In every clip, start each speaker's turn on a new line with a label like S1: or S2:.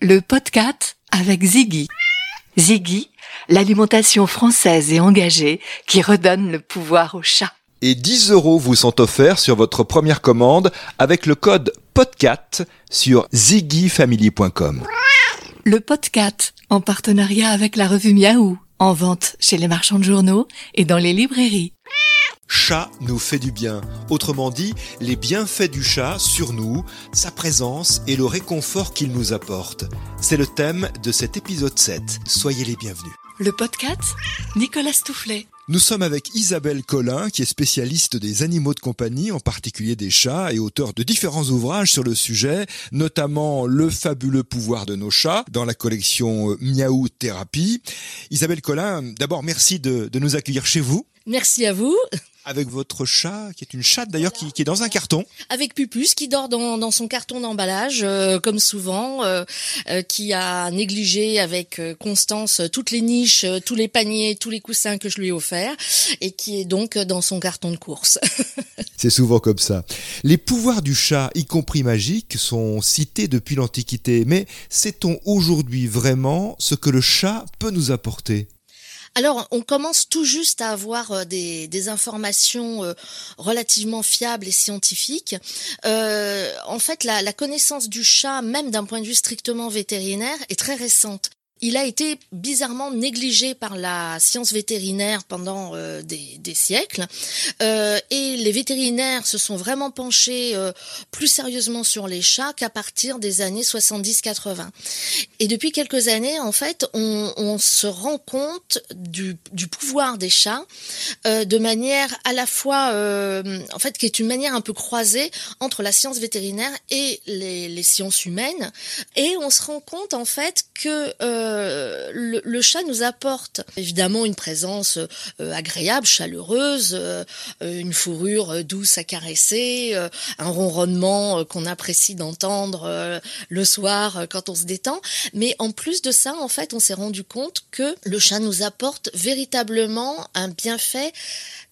S1: le podcast avec Ziggy. Ziggy, l'alimentation française et engagée qui redonne le pouvoir au chat.
S2: Et 10 euros vous sont offerts sur votre première commande avec le code PODCAT sur ziggyfamily.com.
S1: Le podcast en partenariat avec la revue Miaou, en vente chez les marchands de journaux et dans les librairies.
S2: Chat nous fait du bien. Autrement dit, les bienfaits du chat sur nous, sa présence et le réconfort qu'il nous apporte. C'est le thème de cet épisode 7. Soyez les bienvenus.
S1: Le podcast Nicolas Stoufflet.
S2: Nous sommes avec Isabelle Collin, qui est spécialiste des animaux de compagnie, en particulier des chats, et auteur de différents ouvrages sur le sujet, notamment Le fabuleux pouvoir de nos chats, dans la collection Miaou Thérapie. Isabelle Collin, d'abord merci de, de nous accueillir chez vous.
S3: Merci à vous.
S2: Avec votre chat, qui est une chatte d'ailleurs, qui, qui, est dans un carton.
S3: Avec Pupus, qui dort dans, dans son carton d'emballage, euh, comme souvent, euh, euh, qui a négligé avec euh, constance toutes les niches, euh, tous les paniers, tous les coussins que je lui ai offerts, et qui est donc dans son carton de course.
S2: C'est souvent comme ça. Les pouvoirs du chat, y compris magiques, sont cités depuis l'Antiquité, mais sait-on aujourd'hui vraiment ce que le chat peut nous apporter?
S3: Alors, on commence tout juste à avoir euh, des, informations euh, relativement fiables et scientifiques. Euh, en fait, la connaissance du chat, même d'un point de vue strictement vétérinaire, est très récente. Il a été bizarrement négligé par la science vétérinaire pendant euh, des, siècles euh, et les vétérinaires se sont vraiment penchés euh, plus sérieusement sur les chats qu'à partir des années 70-80. Et depuis quelques années, en fait, on, se rend compte du, pouvoir des chats de manière à la fois, en fait, qui est une manière un peu croisée entre la science vétérinaire et les, les sciences humaines. Et on se rend compte, en fait, que euh, le, chat nous apporte évidemment une présence euh, agréable, chaleureuse, euh, une fourrure douce à caresser, un ronronnement qu'on apprécie d'entendre le soir quand on se détend. Mais en plus de ça, en fait, on s'est rendu compte que le chat nous apporte véritablement un bienfait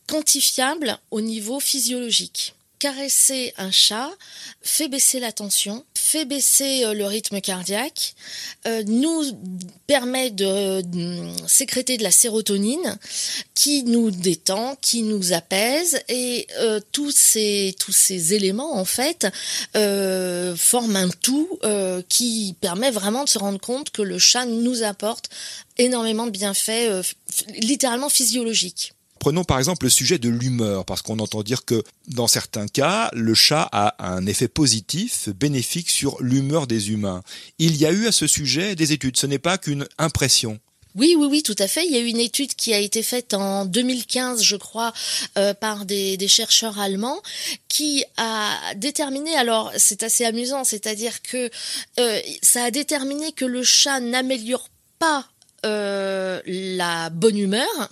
S3: quantifiable au niveau physiologique caresser un chat fait baisser la tension, baisser euh, le rythme cardiaque, euh, nous permet de, de, sécréter de la sérotonine qui nous détend, qui nous apaise et euh, tous ces tous ces éléments en fait forment un tout qui permet vraiment de se rendre compte que le chat nous apporte énormément de bienfaits littéralement physiologiques.
S2: Prenons par exemple le sujet de l'humeur, parce qu'on entend dire que dans certains cas, le chat a un effet positif, bénéfique sur l'humeur des humains. Il y a eu à ce sujet des études, ce n'est pas qu'une impression.
S3: Oui, oui, oui, tout à fait. Il y a eu une étude qui a été faite en 2015, je crois, euh, par des, chercheurs allemands, qui a déterminé. Alors, c'est assez amusant, c'est-à-dire que euh, ça a déterminé que le chat n'améliore pas euh, la bonne humeur,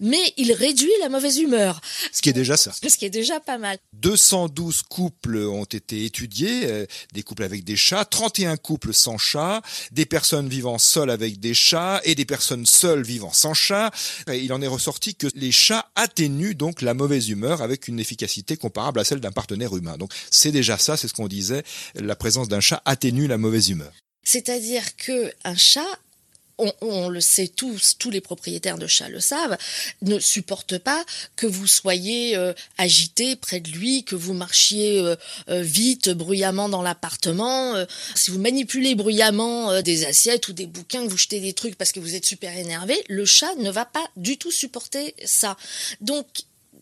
S3: mais il réduit la mauvaise humeur.
S2: Ce qui est déjà ça.
S3: Ce qui est déjà pas mal.
S2: 212 couples ont été étudiés, euh, des couples avec des chats, 31 couples sans chat, des personnes vivant seules avec des chats et des personnes seules vivant sans chat. Et il en est ressorti que les chats atténuent donc la mauvaise humeur avec une efficacité comparable à celle d'un partenaire humain. Donc c'est déjà ça, c'est ce qu'on disait, la présence d'un chat atténue la mauvaise humeur.
S3: C'est-à-dire que un chat on, le sait tous, tous les propriétaires de chats le savent, ne supporte pas que vous soyez euh, agité près de lui, que vous marchiez euh, euh, vite, bruyamment dans l'appartement. Si vous manipulez bruyamment des assiettes ou des bouquins, que vous jetez des trucs parce que vous êtes super énervé, le chat ne va pas du tout supporter ça. Donc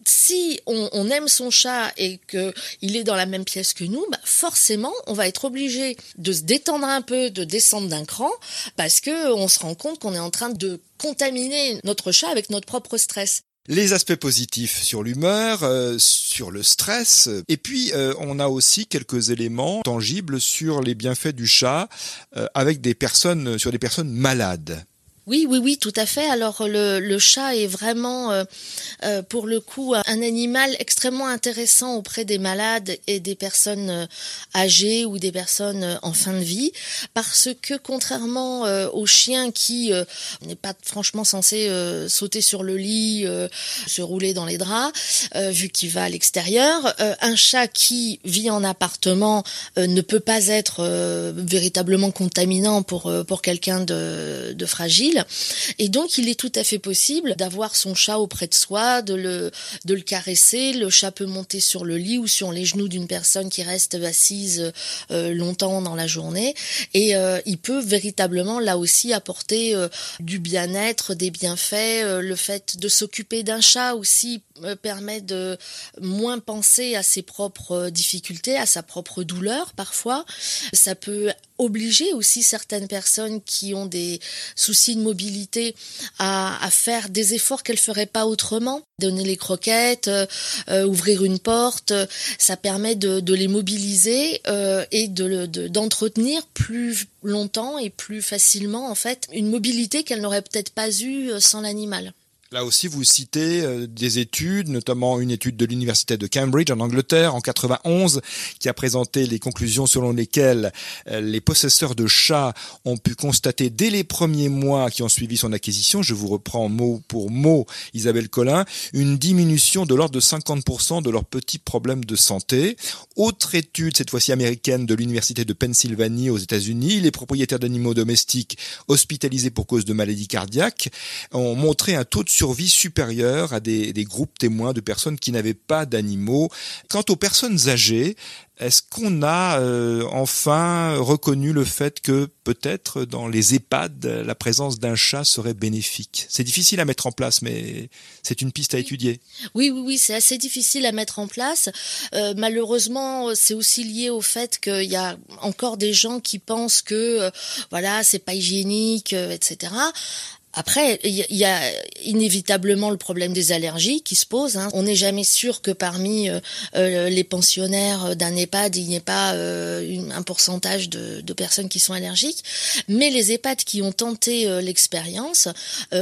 S3: si on, aime son chat et que il est dans la même pièce que nous, bah forcément, on va être obligé de se détendre un peu, de descendre d'un cran, parce que on se rend compte qu'on est en train de contaminer notre chat avec notre propre stress.
S2: Les aspects positifs sur l'humeur, euh, sur le stress, et puis euh, on a aussi quelques éléments tangibles sur les bienfaits du chat euh, avec des personnes, sur des personnes malades.
S3: Oui, oui, oui, tout à fait. Alors le, chat est vraiment, euh, euh, pour le coup, un animal extrêmement intéressant auprès des malades et des personnes euh, âgées ou des personnes en fin de vie, parce que contrairement au chien qui n'est pas franchement censé sauter sur le lit, se rouler dans les draps, vu qu'il va à l'extérieur, un chat qui vit en appartement ne peut pas être véritablement contaminant pour quelqu'un de fragile. Et donc, il est tout à fait possible d'avoir son chat auprès de soi, de le, de le caresser. Le chat peut monter sur le lit ou sur les genoux d'une personne qui reste assise euh, longtemps dans la journée. Et euh, il peut véritablement, là aussi, apporter euh, du bien-être, des bienfaits. le fait de s'occuper d'un chat aussi permet de moins penser à ses propres difficultés, à sa propre douleur parfois. Ça peut obliger aussi certaines personnes qui ont des soucis de mobilité à, faire des efforts qu'elles feraient pas autrement. Donner les croquettes, euh, euh, ouvrir une porte, ça permet de, les mobiliser euh, et de d'entretenir plus longtemps et plus facilement en fait une mobilité qu'elles n'auraient peut-être pas eue sans l'animal.
S2: Là aussi, vous citez euh, des études, notamment une étude de l'université de Cambridge en Angleterre en 91, qui a présenté les conclusions selon lesquelles euh, les possesseurs de chats ont pu constater dès les premiers mois qui ont suivi son acquisition, je vous reprends mot pour mot Isabelle Collin, une diminution de l'ordre de 50% de leurs petits problèmes de santé. Autre étude, cette fois-ci américaine, de l'université de Pennsylvanie aux États-Unis, les propriétaires d'animaux domestiques hospitalisés pour cause de maladies cardiaques ont montré un taux de survie supérieure à des, groupes témoins de personnes qui n'avaient pas d'animaux. Quant aux personnes âgées, est-ce qu'on a euh, enfin reconnu le fait que peut-être dans les EHPAD, la présence d'un chat serait bénéfique? C'est difficile à mettre en place, mais c'est une piste à étudier.
S3: Oui, oui, oui, c'est assez difficile à mettre en place. Euh, malheureusement, c'est aussi lié au fait qu'il y a encore des gens qui pensent que euh, voilà, c'est pas hygiénique, etc. Après, il y a inévitablement le problème des allergies qui se pose. Hein. On n'est jamais sûr que parmi euh, euh, les pensionnaires d'un EHPAD, il n'y ait pas euh, un pourcentage de, de, personnes qui sont allergiques. Mais les EHPAD qui ont tenté l'expérience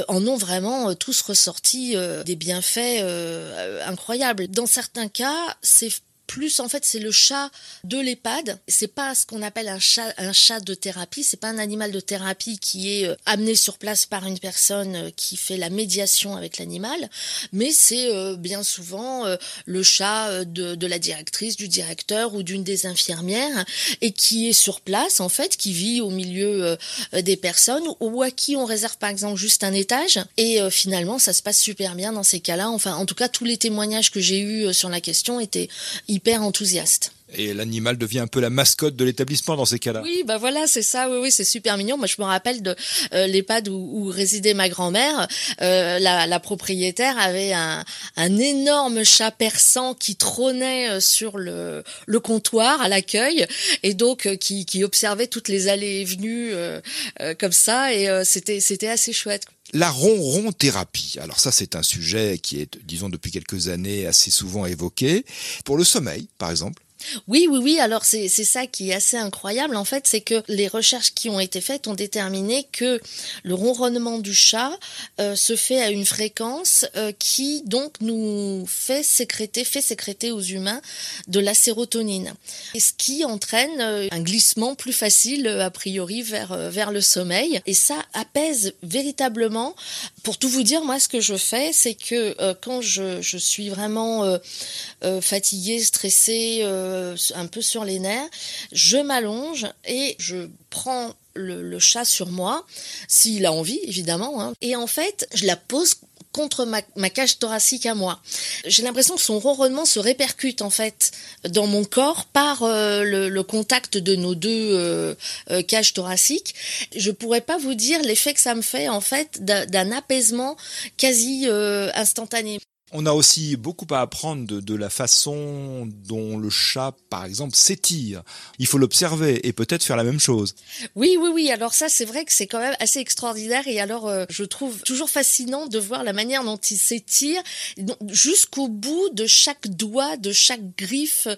S3: en ont vraiment tous ressorti des bienfaits incroyables. Dans certains cas, c'est plus en fait c'est le chat de l'EHPAD. C'est pas ce qu'on appelle un chat, un chat de thérapie. C'est pas un animal de thérapie qui est euh, amené sur place par une personne euh, qui fait la médiation avec l'animal, mais c'est euh, bien souvent le chat de, de, la directrice, du directeur ou d'une des infirmières et qui est sur place en fait, qui vit au milieu des personnes ou à qui on réserve par exemple juste un étage et finalement ça se passe super bien dans ces cas-là. Enfin, en tout cas, tous les témoignages que j'ai eus sur la question étaient enthousiaste.
S2: Et l'animal devient un peu la mascotte de l'établissement dans ces cas-là.
S3: Oui, bah voilà, c'est ça. Oui, oui, c'est super mignon. Moi, je me rappelle de euh, l'EHPAD où, résidait ma grand-mère. Euh, la, propriétaire avait un, énorme chat persan qui trônait euh, sur le, comptoir à l'accueil et donc qui, observait toutes les allées et venues comme ça. Et c'était c'était assez chouette.
S2: La ronron thérapie. Alors ça, c'est un sujet qui est, disons, depuis quelques années assez souvent évoqué. Pour le sommeil, par exemple.
S3: Oui, oui, oui. Alors c'est ça qui est assez incroyable en fait, c'est que les recherches qui ont été faites ont déterminé que le ronronnement du chat euh, se fait à une fréquence euh, qui donc nous fait sécréter, fait sécréter aux humains de la sérotonine, et ce qui entraîne euh, un glissement plus facile a priori vers vers le sommeil. Et ça apaise véritablement. Pour tout vous dire, moi, ce que je fais, c'est que quand je, je suis vraiment fatiguée, stressée euh, un peu sur les nerfs, je m'allonge et je prends le, chat sur moi, s'il a envie évidemment, hein. et en fait je la pose contre ma, cage thoracique à moi. J'ai l'impression que son ronronnement se répercute en fait dans mon corps par euh, le, contact de nos deux euh, cages thoraciques. Je pourrais pas vous dire l'effet que ça me fait en fait d'un apaisement quasi instantané.
S2: On a aussi beaucoup à apprendre de, de la façon dont le chat, par exemple, s'étire. Il faut l'observer et peut-être faire la même chose.
S3: Oui, oui, oui. Alors ça, c'est vrai que c'est quand même assez extraordinaire. Et alors, euh, je trouve toujours fascinant de voir la manière dont il s'étire jusqu'au bout de chaque doigt, de chaque griffe.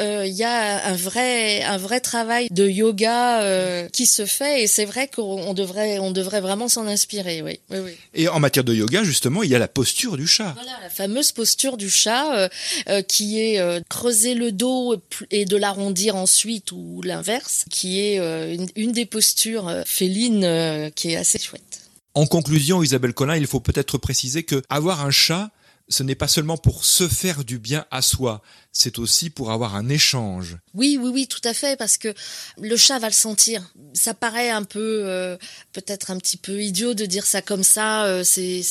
S3: Euh, Il y a un vrai, un vrai travail de yoga euh, qui se fait. Et c'est vrai qu'on devrait, on devrait vraiment s'en inspirer. Oui, oui, oui.
S2: Et en matière de yoga, justement, il y a la posture du chat.
S3: Voilà, la fameuse posture du chat euh, euh, qui est euh, creuser le dos et de l'arrondir ensuite ou l'inverse, qui est euh, une, des postures félines qui est assez chouette.
S2: En conclusion, Isabelle Collin, il faut peut-être préciser que avoir un chat, ce n'est pas seulement pour se faire du bien à soi, c'est aussi pour avoir un échange.
S3: Oui, oui, oui, tout à fait, parce que le chat va le sentir. Ça paraît un peu, euh, peut-être un petit peu idiot de dire ça comme ça. euh, c'est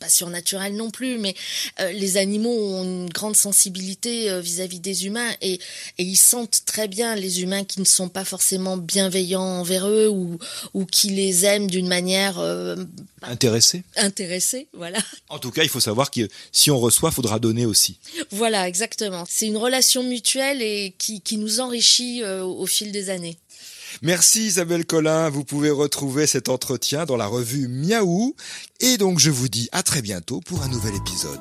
S3: pas surnaturel non plus, mais euh, les animaux ont une grande sensibilité euh, vis-à-vis des humains et, et ils sentent très bien les humains qui ne sont pas forcément bienveillants envers eux ou, ou qui les aiment d'une manière euh,
S2: Intéressé
S3: intéressée. Voilà.
S2: En tout cas, il faut savoir que si on reçoit, faudra donner aussi.
S3: Voilà, exactement. C'est une relation mutuelle et qui, qui nous enrichit euh, au fil des années.
S2: Merci Isabelle Collin, vous pouvez retrouver cet entretien dans la revue Miaou. Et donc je vous dis à très bientôt pour un nouvel épisode.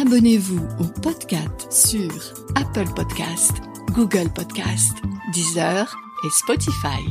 S1: Abonnez-vous au podcast sur Apple Podcast, Google Podcast, Deezer et Spotify.